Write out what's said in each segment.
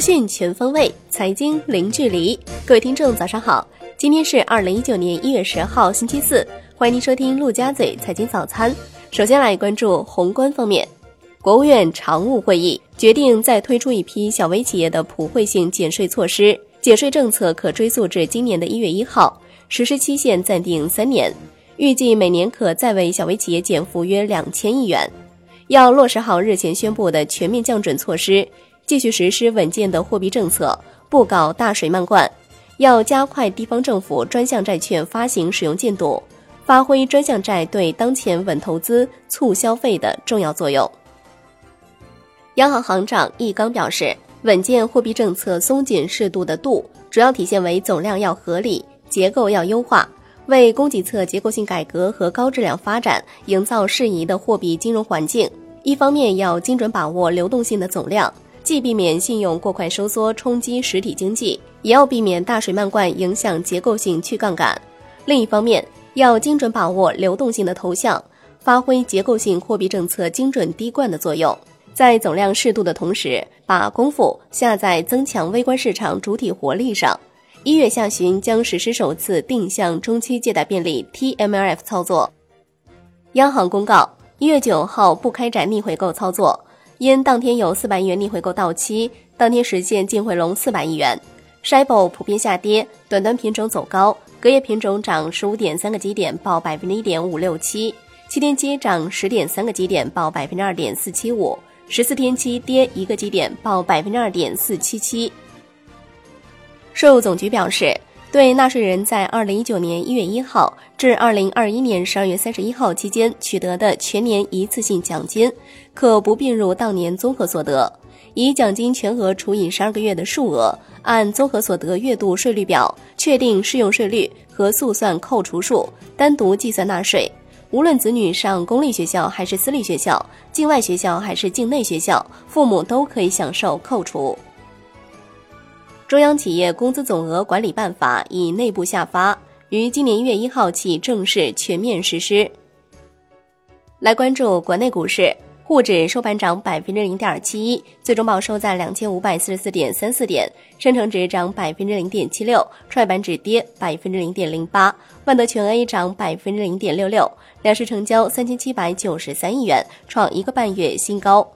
讯全方位，财经零距离。各位听众，早上好！今天是二零一九年一月十号，星期四。欢迎您收听陆家嘴财经早餐。首先来关注宏观方面，国务院常务会议决定再推出一批小微企业的普惠性减税措施，减税政策可追溯至今年的一月一号，实施期限暂定三年，预计每年可再为小微企业减负约两千亿元。要落实好日前宣布的全面降准措施，继续实施稳健的货币政策，不搞大水漫灌。要加快地方政府专项债券发行使用进度，发挥专项债对当前稳投资、促消费的重要作用。央行行长易纲表示，稳健货币政策松紧适度的度，主要体现为总量要合理，结构要优化。为供给侧结构性改革和高质量发展营造适宜的货币金融环境，一方面要精准把握流动性的总量，既避免信用过快收缩冲击实体经济，也要避免大水漫灌影响结构性去杠杆；另一方面，要精准把握流动性的投向，发挥结构性货币政策精准滴灌的作用，在总量适度的同时，把功夫下在增强微观市场主体活力上。一月下旬将实施首次定向中期借贷便利 （TMLF） 操作。央行公告，一月九号不开展逆回购操作，因当天有四百亿元逆回购到期，当天实现净回笼四百亿元。SHIBO 普遍下跌，短端品种走高，隔夜品种涨十五点三个基点，报百分之一点五六七；七天期涨十点三个基点，报百分之二点四七五；十四天期跌一个基点，报百分之二点四七七。税务总局表示，对纳税人在二零一九年一月一号至二零二一年十二月三十一号期间取得的全年一次性奖金，可不并入当年综合所得，以奖金全额除以十二个月的数额，按综合所得月度税率表确定适用税率和速算扣除数，单独计算纳税。无论子女上公立学校还是私立学校，境外学校还是境内学校，父母都可以享受扣除。中央企业工资总额管理办法已内部下发，于今年一月一号起正式全面实施。来关注国内股市，沪指收盘涨百分之零点七一，最终报收在两千五百四十四点三四点；深成指涨百分之零点七六，创业板指跌百分之零点零八，万德全 A 涨百分之零点六六，两市成交三千七百九十三亿元，创一个半月新高。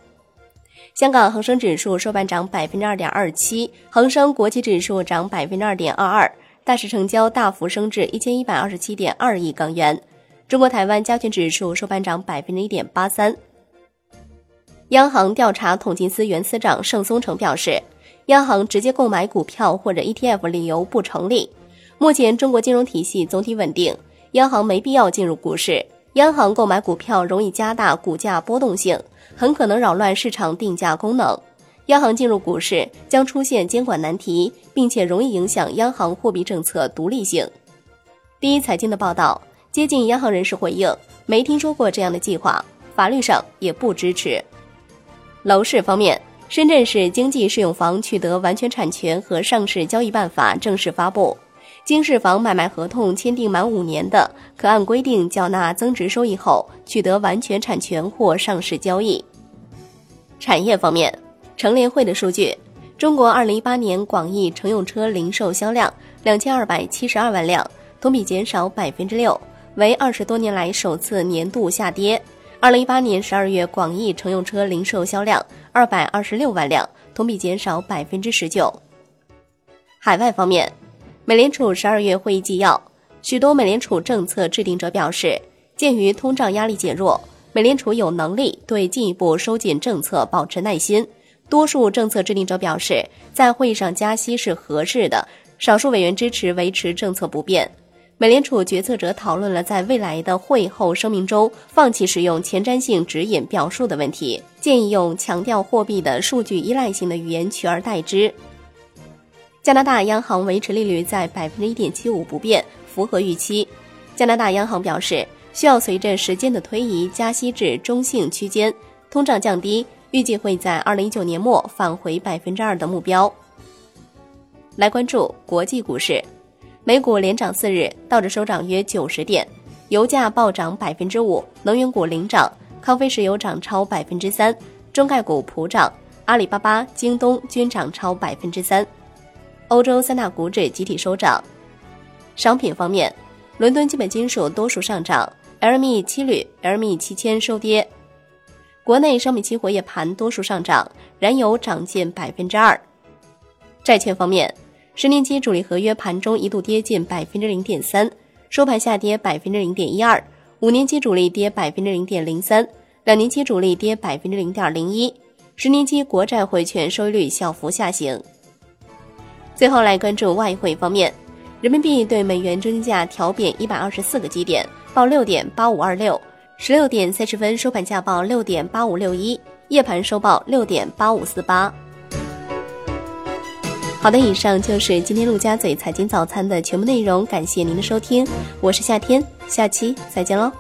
香港恒生指数收盘涨百分之二点二七，恒生国际指数涨百分之二点二二，大市成交大幅升至一千一百二十七点二亿港元。中国台湾加权指数收盘涨百分之一点八三。央行调查统计司原司长盛松成表示，央行直接购买股票或者 ETF 理由不成立。目前中国金融体系总体稳定，央行没必要进入股市。央行购买股票容易加大股价波动性。很可能扰乱市场定价功能，央行进入股市将出现监管难题，并且容易影响央行货币政策独立性。第一财经的报道，接近央行人士回应，没听说过这样的计划，法律上也不支持。楼市方面，深圳市经济适用房取得完全产权和上市交易办法正式发布。经适房买卖合同签订满五年的，可按规定缴纳增值收益后取得完全产权或上市交易。产业方面，乘联会的数据，中国二零一八年广义乘用车零售销量两千二百七十二万辆，同比减少百分之六，为二十多年来首次年度下跌。二零一八年十二月广义乘用车零售销量二百二十六万辆，同比减少百分之十九。海外方面。美联储十二月会议纪要，许多美联储政策制定者表示，鉴于通胀压力减弱，美联储有能力对进一步收紧政策保持耐心。多数政策制定者表示，在会议上加息是合适的，少数委员支持维持政策不变。美联储决策者讨论了在未来的会后声明中放弃使用前瞻性指引表述的问题，建议用强调货币的数据依赖性的语言取而代之。加拿大央行维持利率在百分之一点七五不变，符合预期。加拿大央行表示，需要随着时间的推移加息至中性区间，通胀降低，预计会在二零一九年末返回百分之二的目标。来关注国际股市，美股连涨四日，道指收涨约九十点，油价暴涨百分之五，能源股领涨，康菲石油涨超百分之三，中概股普涨。阿里巴巴、京东均涨超百分之三。欧洲三大股指集体收涨。商品方面，伦敦基本金属多数上涨，LME 七铝、LME 七铅收跌。国内商品期货夜盘多数上涨，燃油涨近百分之二。债券方面，十年期主力合约盘中一度跌近百分之零点三，收盘下跌百分之零点一二；五年期主力跌百分之零点零三，两年期主力跌百分之零点零一，十年期国债汇券收益率小幅下行。最后来关注外汇方面，人民币对美元中间价调贬一百二十四个基点，报六点八五二六。十六点三十分收盘价报六点八五六一，夜盘收报六点八五四八。好的，以上就是今天陆家嘴财经早餐的全部内容，感谢您的收听，我是夏天，下期再见喽。